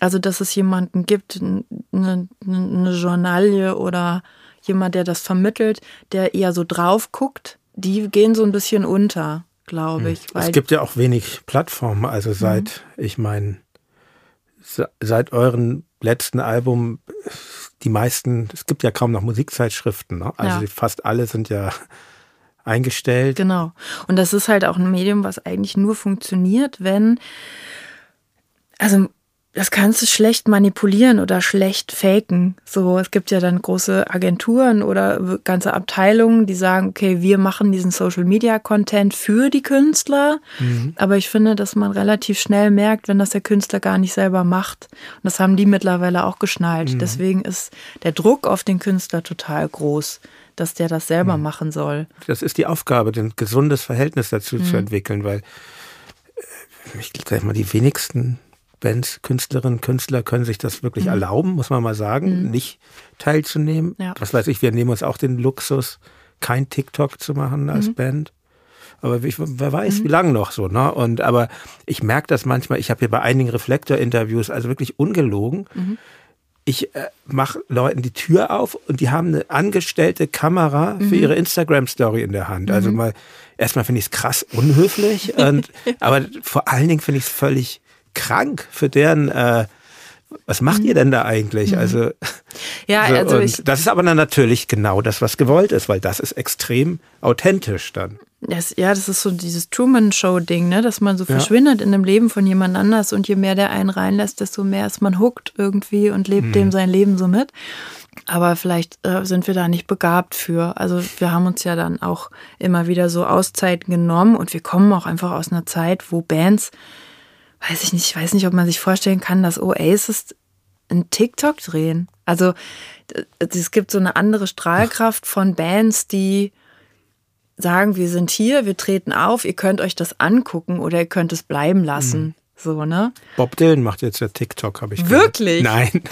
Also, dass es jemanden gibt, eine, eine Journalie oder jemand, der das vermittelt, der eher so drauf guckt, die gehen so ein bisschen unter. glaube ich. es gibt ja auch wenig Plattformen. Also seit, mhm. ich meine, seit euren letzten Album, die meisten, es gibt ja kaum noch Musikzeitschriften. Ne? Also ja. fast alle sind ja eingestellt. Genau. Und das ist halt auch ein Medium, was eigentlich nur funktioniert, wenn, also das kannst du schlecht manipulieren oder schlecht faken. So, es gibt ja dann große Agenturen oder ganze Abteilungen, die sagen, okay, wir machen diesen Social Media Content für die Künstler. Mhm. Aber ich finde, dass man relativ schnell merkt, wenn das der Künstler gar nicht selber macht. Und das haben die mittlerweile auch geschnallt. Mhm. Deswegen ist der Druck auf den Künstler total groß dass der das selber mhm. machen soll. Das ist die Aufgabe, ein gesundes Verhältnis dazu mhm. zu entwickeln, weil äh, ich sag mal, die wenigsten Bands, Künstlerinnen, Künstler können sich das wirklich mhm. erlauben, muss man mal sagen, mhm. nicht teilzunehmen. Ja. Was weiß ich, wir nehmen uns auch den Luxus, kein TikTok zu machen als mhm. Band. Aber ich, wer weiß, mhm. wie lange noch so, ne? Und aber ich merke das manchmal, ich habe hier bei einigen Reflektor-Interviews, also wirklich ungelogen. Mhm. Ich äh, mache Leuten die Tür auf und die haben eine angestellte Kamera für mhm. ihre Instagram-Story in der Hand. Also mal, erstmal finde ich es krass unhöflich, und, aber vor allen Dingen finde ich es völlig krank für deren äh, was macht ihr denn da eigentlich? Mhm. Also, ja, so, also ich, das ist aber dann natürlich genau das, was gewollt ist, weil das ist extrem authentisch dann. Das, ja, das ist so dieses Truman-Show-Ding, ne? dass man so ja. verschwindet in dem Leben von jemand anders und je mehr der einen reinlässt, desto mehr ist man hooked irgendwie und lebt mhm. dem sein Leben so mit. Aber vielleicht äh, sind wir da nicht begabt für. Also wir haben uns ja dann auch immer wieder so Auszeiten genommen und wir kommen auch einfach aus einer Zeit, wo Bands weiß ich nicht, ich weiß nicht, ob man sich vorstellen kann, dass Oasis ein TikTok drehen. Also es gibt so eine andere Strahlkraft von Bands, die sagen, wir sind hier, wir treten auf, ihr könnt euch das angucken oder ihr könnt es bleiben lassen. Mhm. So, ne? Bob Dylan macht jetzt ja TikTok, habe ich Wirklich? Gehört. Nein.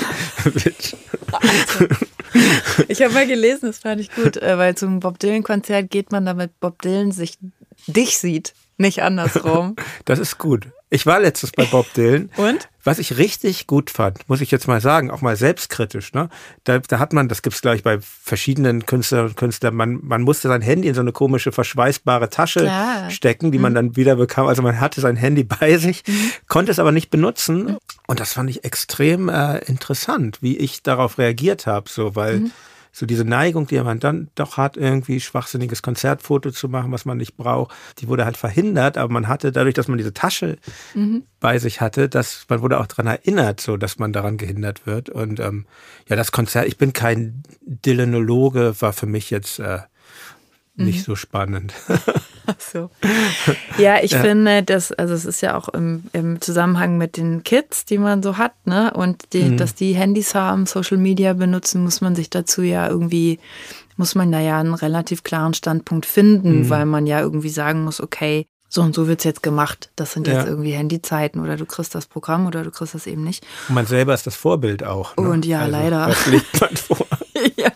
also, ich habe mal gelesen, das fand ich gut, äh, weil zum Bob Dylan-Konzert geht man, damit Bob Dylan sich dich sieht, nicht andersrum. Das ist gut. Ich war letztes bei Bob Dylan. Und? Was ich richtig gut fand, muss ich jetzt mal sagen, auch mal selbstkritisch, ne? Da, da hat man, das gibt's glaube ich bei verschiedenen Künstlern und Künstlern, man, man musste sein Handy in so eine komische verschweißbare Tasche ja. stecken, die mhm. man dann wieder bekam. Also man hatte sein Handy bei sich, mhm. konnte es aber nicht benutzen. Und das fand ich extrem äh, interessant, wie ich darauf reagiert habe, so, weil mhm so diese Neigung, die man dann doch hat, irgendwie schwachsinniges Konzertfoto zu machen, was man nicht braucht, die wurde halt verhindert, aber man hatte dadurch, dass man diese Tasche mhm. bei sich hatte, dass man wurde auch daran erinnert, so dass man daran gehindert wird. Und ähm, ja, das Konzert, ich bin kein Dylanologe, war für mich jetzt äh, nicht mhm. so spannend. So. Ja, ich ja. finde, dass, also es ist ja auch im, im, Zusammenhang mit den Kids, die man so hat, ne? Und die, mhm. dass die Handys haben, Social Media benutzen, muss man sich dazu ja irgendwie, muss man da ja einen relativ klaren Standpunkt finden, mhm. weil man ja irgendwie sagen muss, okay, so und so wird es jetzt gemacht. Das sind jetzt ja. irgendwie Handyzeiten oder du kriegst das Programm oder du kriegst das eben nicht. Und man selber ist das Vorbild auch. Ne? Und ja, also, leider. Was legt man vor? ja.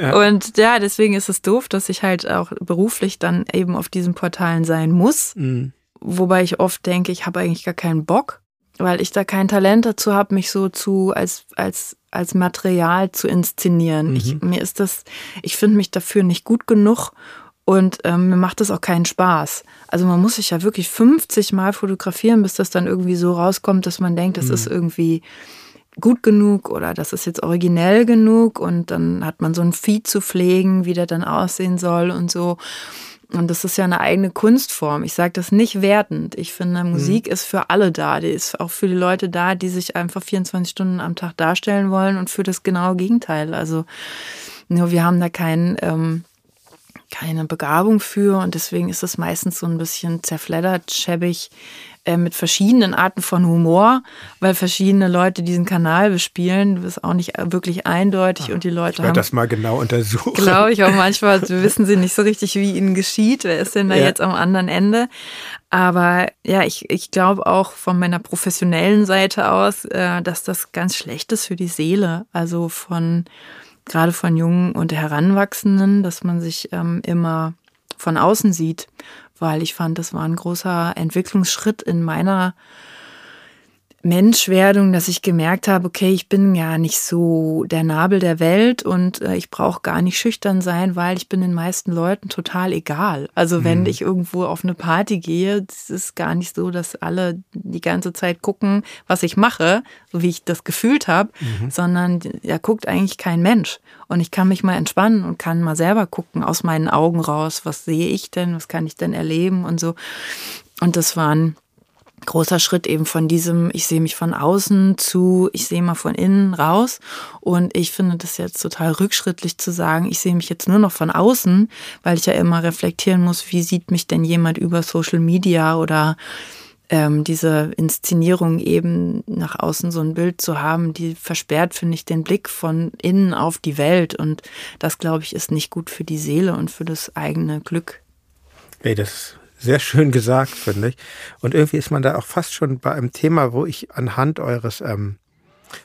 ja. Und ja, deswegen ist es doof, dass ich halt auch beruflich dann eben auf diesen Portalen sein muss. Mhm. Wobei ich oft denke, ich habe eigentlich gar keinen Bock, weil ich da kein Talent dazu habe, mich so zu als als als Material zu inszenieren. Mhm. Ich, mir ist das, ich finde mich dafür nicht gut genug und ähm, mir macht das auch keinen Spaß. Also man muss sich ja wirklich 50 Mal fotografieren, bis das dann irgendwie so rauskommt, dass man denkt, das mhm. ist irgendwie gut genug oder das ist jetzt originell genug und dann hat man so ein Feed zu pflegen, wie der dann aussehen soll und so. Und das ist ja eine eigene Kunstform. Ich sage das nicht wertend. Ich finde, mhm. Musik mhm. ist für alle da. Die ist auch für die Leute da, die sich einfach 24 Stunden am Tag darstellen wollen und für das genaue Gegenteil. Also nur wir haben da keinen ähm, keine Begabung für und deswegen ist es meistens so ein bisschen zerfleddert, schäbig, äh, mit verschiedenen Arten von Humor, weil verschiedene Leute diesen Kanal bespielen. Das ist auch nicht wirklich eindeutig und die Leute ich haben. das mal genau untersuchen. Glaube ich auch manchmal, wissen sie nicht so richtig, wie ihnen geschieht. Wer ist denn da ja. jetzt am anderen Ende? Aber ja, ich, ich glaube auch von meiner professionellen Seite aus, äh, dass das ganz schlecht ist für die Seele. Also von gerade von Jungen und Heranwachsenden, dass man sich ähm, immer von außen sieht, weil ich fand, das war ein großer Entwicklungsschritt in meiner Menschwerdung, dass ich gemerkt habe, okay, ich bin ja nicht so der Nabel der Welt und äh, ich brauche gar nicht schüchtern sein, weil ich bin den meisten Leuten total egal. Also wenn mhm. ich irgendwo auf eine Party gehe, es ist gar nicht so, dass alle die ganze Zeit gucken, was ich mache, so wie ich das gefühlt habe, mhm. sondern da guckt eigentlich kein Mensch. Und ich kann mich mal entspannen und kann mal selber gucken aus meinen Augen raus, was sehe ich denn, was kann ich denn erleben und so. Und das waren großer Schritt eben von diesem, ich sehe mich von außen zu, ich sehe mal von innen raus. Und ich finde das jetzt total rückschrittlich zu sagen, ich sehe mich jetzt nur noch von außen, weil ich ja immer reflektieren muss, wie sieht mich denn jemand über Social Media oder ähm, diese Inszenierung eben nach außen so ein Bild zu haben, die versperrt, finde ich, den Blick von innen auf die Welt. Und das, glaube ich, ist nicht gut für die Seele und für das eigene Glück. Ey, das sehr schön gesagt, finde ich. Und irgendwie ist man da auch fast schon bei einem Thema, wo ich anhand eures ähm,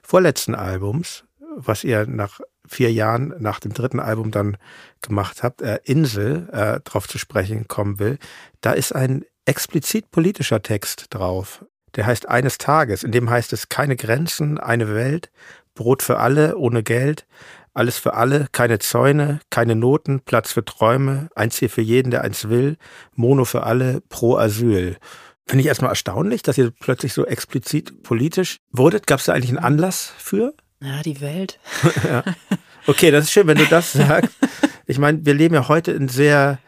vorletzten Albums, was ihr nach vier Jahren nach dem dritten Album dann gemacht habt, äh, Insel, äh, drauf zu sprechen kommen will. Da ist ein explizit politischer Text drauf. Der heißt Eines Tages, in dem heißt es keine Grenzen, eine Welt, Brot für alle, ohne Geld, alles für alle, keine Zäune, keine Noten, Platz für Träume, eins hier für jeden, der eins will, Mono für alle, pro Asyl. Finde ich erstmal erstaunlich, dass ihr plötzlich so explizit politisch wurdet. Gab es da eigentlich einen Anlass für? Ja, die Welt. ja. Okay, das ist schön, wenn du das sagst. Ich meine, wir leben ja heute in sehr,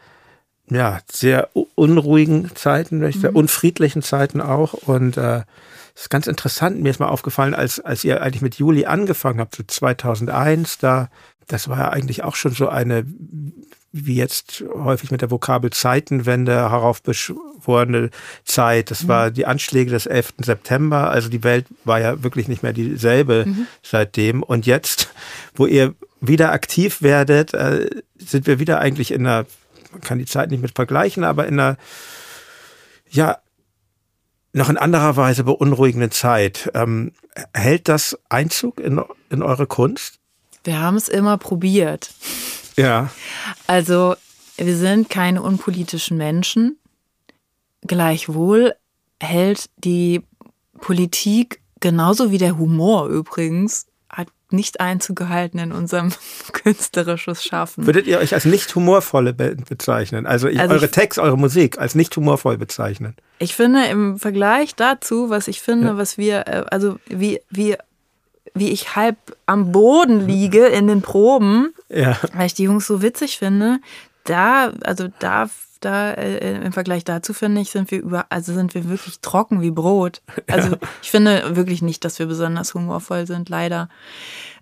ja, sehr unruhigen Zeiten, sehr mhm. unfriedlichen Zeiten auch. Und äh, das ist ganz interessant. Mir ist mal aufgefallen, als, als ihr eigentlich mit Juli angefangen habt, so 2001, da, das war ja eigentlich auch schon so eine, wie jetzt häufig mit der Vokabel Zeitenwende heraufbeschworene Zeit. Das mhm. war die Anschläge des 11. September. Also die Welt war ja wirklich nicht mehr dieselbe mhm. seitdem. Und jetzt, wo ihr wieder aktiv werdet, äh, sind wir wieder eigentlich in einer, man kann die Zeit nicht mit vergleichen, aber in einer, ja, noch in anderer Weise beunruhigende Zeit. Ähm, hält das Einzug in, in eure Kunst? Wir haben es immer probiert. Ja. Also, wir sind keine unpolitischen Menschen. Gleichwohl hält die Politik genauso wie der Humor übrigens nicht einzugehalten in unserem künstlerisches Schaffen. Würdet ihr euch als nicht humorvolle bezeichnen? Also, also eure Text, eure Musik als nicht humorvoll bezeichnen? Ich finde im Vergleich dazu, was ich finde, ja. was wir, äh, also wie, wie, wie ich halb am Boden liege in den Proben, ja. weil ich die Jungs so witzig finde, da, also da da äh, im Vergleich dazu finde ich, sind wir über, also sind wir wirklich trocken wie Brot. Also ja. ich finde wirklich nicht, dass wir besonders humorvoll sind, leider.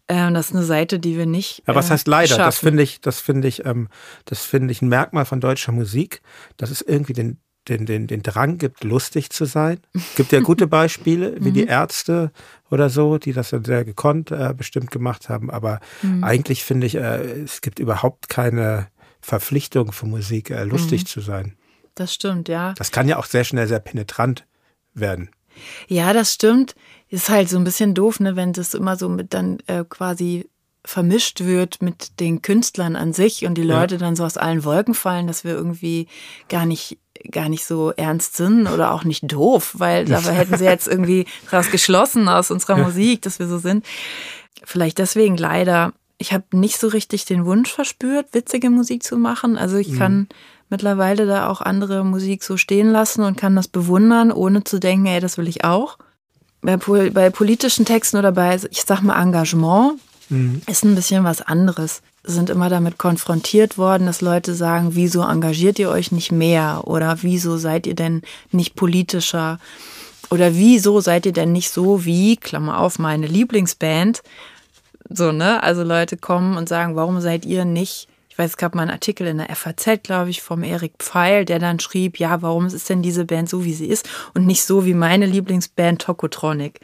Ähm, das ist eine Seite, die wir nicht. Ja, was äh, heißt leider? Schaffen. Das finde ich, das finde ich, ähm, das finde ich ein Merkmal von deutscher Musik, dass es irgendwie den den, den, den Drang gibt, lustig zu sein. Gibt ja gute Beispiele, wie die mhm. Ärzte oder so, die das dann sehr gekonnt äh, bestimmt gemacht haben. Aber mhm. eigentlich finde ich, äh, es gibt überhaupt keine Verpflichtung für Musik, äh, lustig mhm. zu sein. Das stimmt, ja. Das kann ja auch sehr schnell sehr penetrant werden. Ja, das stimmt. Ist halt so ein bisschen doof, ne, wenn das immer so mit dann äh, quasi vermischt wird mit den Künstlern an sich und die Leute ja. dann so aus allen Wolken fallen, dass wir irgendwie gar nicht gar nicht so ernst sind oder auch nicht doof, weil dabei hätten sie jetzt irgendwie daraus geschlossen aus unserer Musik, dass wir so sind. Vielleicht deswegen leider ich habe nicht so richtig den Wunsch verspürt, witzige Musik zu machen. Also ich mhm. kann mittlerweile da auch andere Musik so stehen lassen und kann das bewundern, ohne zu denken, ey, das will ich auch. Bei, bei politischen Texten oder bei, ich sag mal, Engagement mhm. ist ein bisschen was anderes. Sind immer damit konfrontiert worden, dass Leute sagen, wieso engagiert ihr euch nicht mehr? Oder wieso seid ihr denn nicht politischer? Oder wieso seid ihr denn nicht so wie, Klammer auf, meine Lieblingsband, so, ne? Also Leute kommen und sagen, warum seid ihr nicht ich weiß, es gab mal einen Artikel in der FAZ, glaube ich, vom Erik Pfeil, der dann schrieb, ja, warum ist denn diese Band so, wie sie ist und nicht so wie meine Lieblingsband Tokotronic?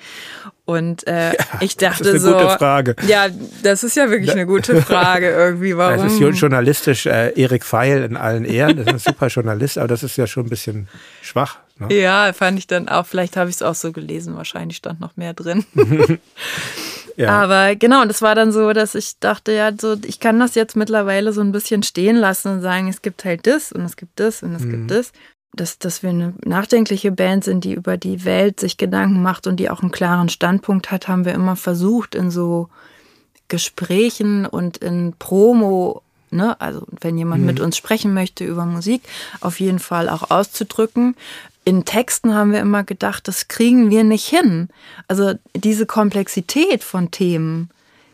Und äh, ja, ich dachte das ist eine so, gute Frage. ja, das ist ja wirklich eine gute Frage irgendwie. Warum? Das ist journalistisch äh, Erik Pfeil in allen Ehren, das ist ein super Journalist, aber das ist ja schon ein bisschen schwach. Ne? Ja, fand ich dann auch. Vielleicht habe ich es auch so gelesen. Wahrscheinlich stand noch mehr drin. Ja. Aber genau, das war dann so, dass ich dachte, ja, so, ich kann das jetzt mittlerweile so ein bisschen stehen lassen und sagen, es gibt halt das und es gibt das und es mhm. gibt das. dass, dass wir eine nachdenkliche Band sind, die über die Welt sich Gedanken macht und die auch einen klaren Standpunkt hat, haben wir immer versucht, in so Gesprächen und in Promo, ne, also wenn jemand mhm. mit uns sprechen möchte über Musik, auf jeden Fall auch auszudrücken. In Texten haben wir immer gedacht, das kriegen wir nicht hin. Also diese Komplexität von Themen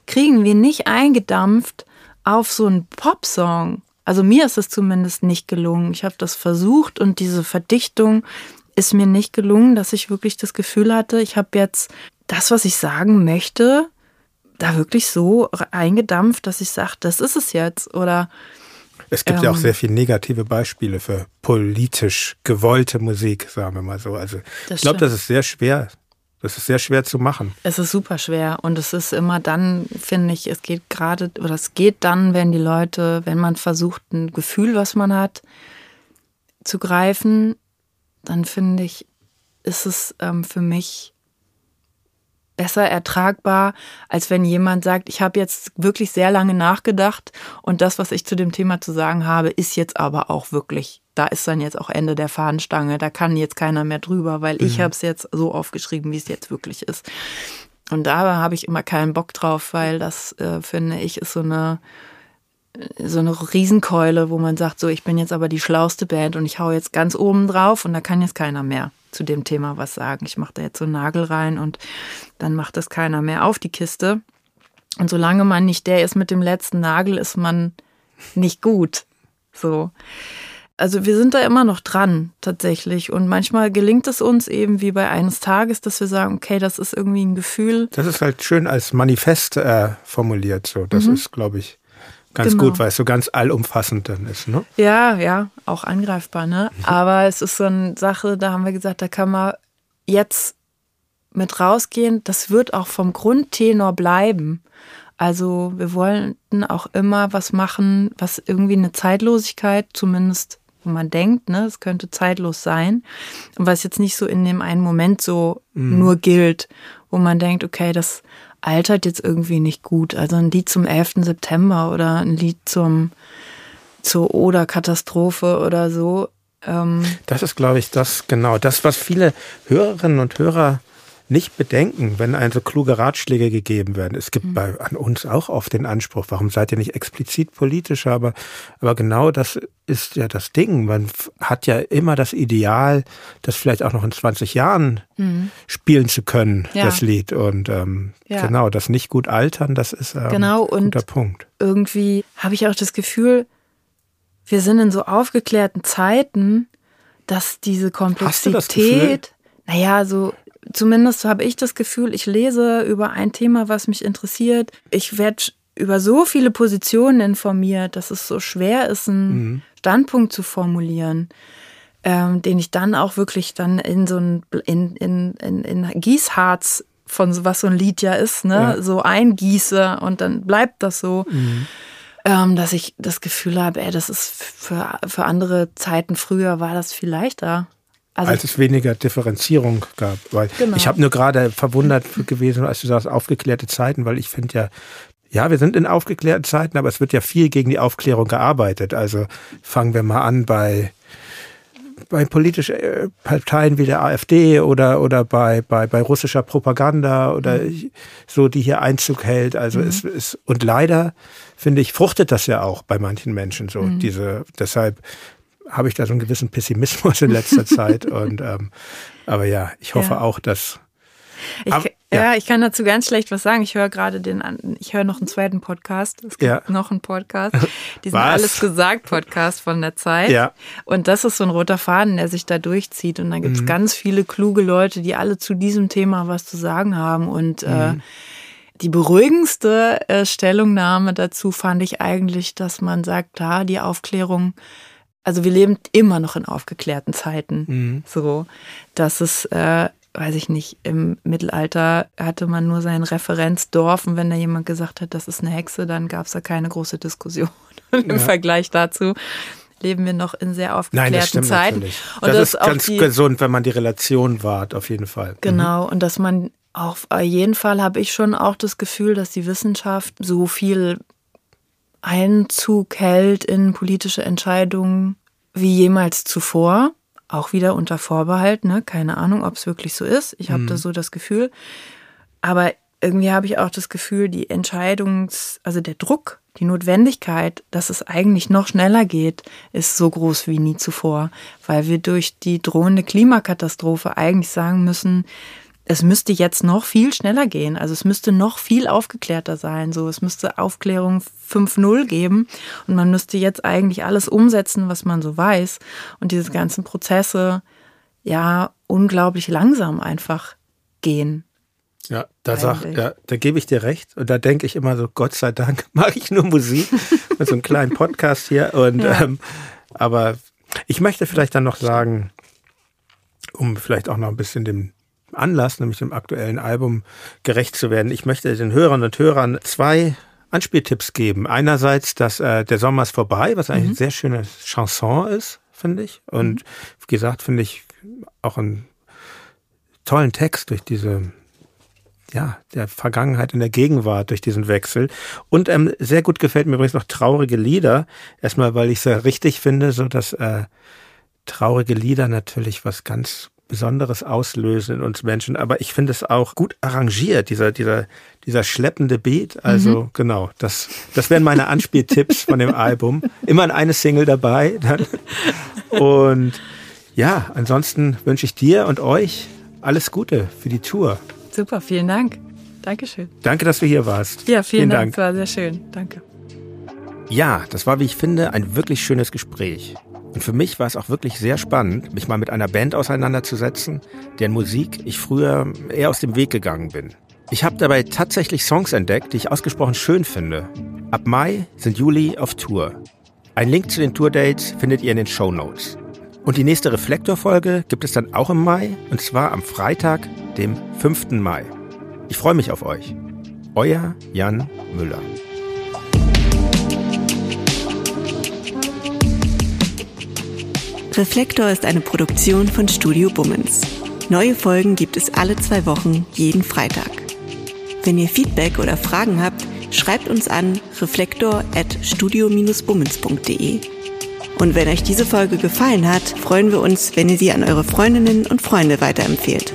kriegen wir nicht eingedampft auf so einen Popsong. Also mir ist es zumindest nicht gelungen. Ich habe das versucht und diese Verdichtung ist mir nicht gelungen, dass ich wirklich das Gefühl hatte, ich habe jetzt das, was ich sagen möchte, da wirklich so eingedampft, dass ich sage, das ist es jetzt. Oder es gibt ähm, ja auch ähm, sehr viele negative Beispiele für politisch gewollte Musik, sagen wir mal so. Also ich glaube, das ist sehr schwer, das ist sehr schwer zu machen. Es ist super schwer und es ist immer dann, finde ich, es geht gerade, oder es geht dann, wenn die Leute, wenn man versucht, ein Gefühl, was man hat, zu greifen, dann finde ich, ist es ähm, für mich besser ertragbar, als wenn jemand sagt, ich habe jetzt wirklich sehr lange nachgedacht und das, was ich zu dem Thema zu sagen habe, ist jetzt aber auch wirklich, da ist dann jetzt auch Ende der Fahnenstange, da kann jetzt keiner mehr drüber, weil mhm. ich habe es jetzt so aufgeschrieben, wie es jetzt wirklich ist. Und da habe ich immer keinen Bock drauf, weil das, äh, finde ich, ist so eine so eine Riesenkeule, wo man sagt, so, ich bin jetzt aber die schlauste Band und ich hau jetzt ganz oben drauf und da kann jetzt keiner mehr zu dem Thema was sagen. Ich mache da jetzt so einen Nagel rein und dann macht das keiner mehr auf die Kiste. Und solange man nicht der ist mit dem letzten Nagel, ist man nicht gut. So. Also wir sind da immer noch dran tatsächlich und manchmal gelingt es uns eben wie bei eines Tages, dass wir sagen, okay, das ist irgendwie ein Gefühl. Das ist halt schön als Manifest äh, formuliert so. Das mhm. ist, glaube ich, ganz genau. gut, weil es so ganz allumfassend dann ist, ne? Ja, ja, auch angreifbar, ne? Mhm. Aber es ist so eine Sache, da haben wir gesagt, da kann man jetzt mit rausgehen, das wird auch vom Grundtenor bleiben. Also wir wollten auch immer was machen, was irgendwie eine Zeitlosigkeit, zumindest wo man denkt, ne, es könnte zeitlos sein. Und was jetzt nicht so in dem einen Moment so mhm. nur gilt, wo man denkt, okay, das altert jetzt irgendwie nicht gut. Also ein Lied zum 11. September oder ein Lied zum, zur Oder-Katastrophe oder so. Ähm das ist, glaube ich, das genau. Das, was viele Hörerinnen und Hörer nicht bedenken, wenn also kluge Ratschläge gegeben werden. Es gibt mhm. bei an uns auch oft den Anspruch, warum seid ihr nicht explizit politischer? Aber, aber genau das ist ja das Ding. Man hat ja immer das Ideal, das vielleicht auch noch in 20 Jahren mhm. spielen zu können, ja. das Lied. Und ähm, ja. genau, das nicht gut altern, das ist ähm, genau, ein guter Punkt. Irgendwie habe ich auch das Gefühl, wir sind in so aufgeklärten Zeiten, dass diese Komplexität, naja, so zumindest habe ich das Gefühl, ich lese über ein Thema, was mich interessiert. Ich werde über so viele Positionen informiert, dass es so schwer ist, einen mhm. Standpunkt zu formulieren, ähm, den ich dann auch wirklich dann in so ein in, in, in, in Gießharz von so, was so ein Lied ja ist, ne, ja. so eingieße und dann bleibt das so. Mhm. Ähm, dass ich das Gefühl habe, ey, das ist für, für andere Zeiten früher war das viel leichter. Also als es weniger Differenzierung gab. Weil genau. ich habe nur gerade verwundert gewesen, als du sagst, aufgeklärte Zeiten, weil ich finde ja, ja, wir sind in aufgeklärten Zeiten, aber es wird ja viel gegen die Aufklärung gearbeitet. Also fangen wir mal an bei bei politischen äh, Parteien wie der AfD oder, oder bei, bei, bei russischer Propaganda oder mhm. so, die hier Einzug hält. Also mhm. es ist, und leider, finde ich, fruchtet das ja auch bei manchen Menschen so. Mhm. Diese, deshalb habe ich da so einen gewissen Pessimismus in letzter Zeit. Und ähm, aber ja, ich hoffe ja. auch, dass. Ich, aber, ja. ja. ich kann dazu ganz schlecht was sagen. Ich höre gerade den, ich höre noch einen zweiten Podcast. Es gibt ja. noch einen Podcast. Die sind alles gesagt Podcast von der Zeit. Ja. Und das ist so ein roter Faden, der sich da durchzieht. Und da gibt es mhm. ganz viele kluge Leute, die alle zu diesem Thema was zu sagen haben. Und äh, mhm. äh, die beruhigendste äh, Stellungnahme dazu fand ich eigentlich, dass man sagt, klar, die Aufklärung also wir leben immer noch in aufgeklärten Zeiten. Mhm. So, dass es, äh, weiß ich nicht, im Mittelalter hatte man nur sein Referenzdorf und wenn da jemand gesagt hat, das ist eine Hexe, dann gab es da keine große Diskussion. Und im ja. Vergleich dazu leben wir noch in sehr aufgeklärten Nein, das stimmt Zeiten. Natürlich. Und das, das ist ganz die, gesund, wenn man die Relation wahrt, auf jeden Fall. Genau, mhm. und dass man auf jeden Fall habe ich schon auch das Gefühl, dass die Wissenschaft so viel Einzug hält in politische Entscheidungen wie jemals zuvor. Auch wieder unter Vorbehalt, ne? Keine Ahnung, ob es wirklich so ist. Ich habe mhm. da so das Gefühl. Aber irgendwie habe ich auch das Gefühl, die Entscheidungs-, also der Druck, die Notwendigkeit, dass es eigentlich noch schneller geht, ist so groß wie nie zuvor, weil wir durch die drohende Klimakatastrophe eigentlich sagen müssen, es müsste jetzt noch viel schneller gehen. Also es müsste noch viel aufgeklärter sein. So, es müsste Aufklärung 5.0 geben und man müsste jetzt eigentlich alles umsetzen, was man so weiß. Und diese ganzen Prozesse ja unglaublich langsam einfach gehen. Ja, da sag, ja, da gebe ich dir recht. Und da denke ich immer so, Gott sei Dank mache ich nur Musik mit so einem kleinen Podcast hier. Und ja. ähm, aber ich möchte vielleicht dann noch sagen, um vielleicht auch noch ein bisschen dem Anlass, nämlich dem aktuellen Album, gerecht zu werden. Ich möchte den Hörern und Hörern zwei Anspieltipps geben. Einerseits, dass äh, der Sommer ist vorbei, was eigentlich mhm. eine sehr schöne Chanson ist, finde ich. Und mhm. wie gesagt, finde ich auch einen tollen Text durch diese ja, der Vergangenheit in der Gegenwart durch diesen Wechsel. Und ähm, sehr gut gefällt mir übrigens noch traurige Lieder. Erstmal, weil ich es ja richtig finde, so dass äh, traurige Lieder natürlich was ganz Besonderes auslösen in uns Menschen. Aber ich finde es auch gut arrangiert, dieser, dieser, dieser schleppende Beat. Also mhm. genau, das, das wären meine Anspieltipps von dem Album. Immer eine Single dabei. Dann. Und ja, ansonsten wünsche ich dir und euch alles Gute für die Tour. Super, vielen Dank. Dankeschön. Danke, dass du hier warst. Ja, vielen, vielen Dank. Dank. Das war sehr schön. Danke. Ja, das war, wie ich finde, ein wirklich schönes Gespräch. Und für mich war es auch wirklich sehr spannend, mich mal mit einer Band auseinanderzusetzen, deren Musik ich früher eher aus dem Weg gegangen bin. Ich habe dabei tatsächlich Songs entdeckt, die ich ausgesprochen schön finde. Ab Mai sind Juli auf Tour. Ein Link zu den Tourdates findet ihr in den Show Notes. Und die nächste Reflektor-Folge gibt es dann auch im Mai, und zwar am Freitag, dem 5. Mai. Ich freue mich auf euch. Euer Jan Müller. Reflektor ist eine Produktion von Studio Bummens. Neue Folgen gibt es alle zwei Wochen, jeden Freitag. Wenn ihr Feedback oder Fragen habt, schreibt uns an reflektor.studio-bummens.de. Und wenn euch diese Folge gefallen hat, freuen wir uns, wenn ihr sie an eure Freundinnen und Freunde weiterempfehlt.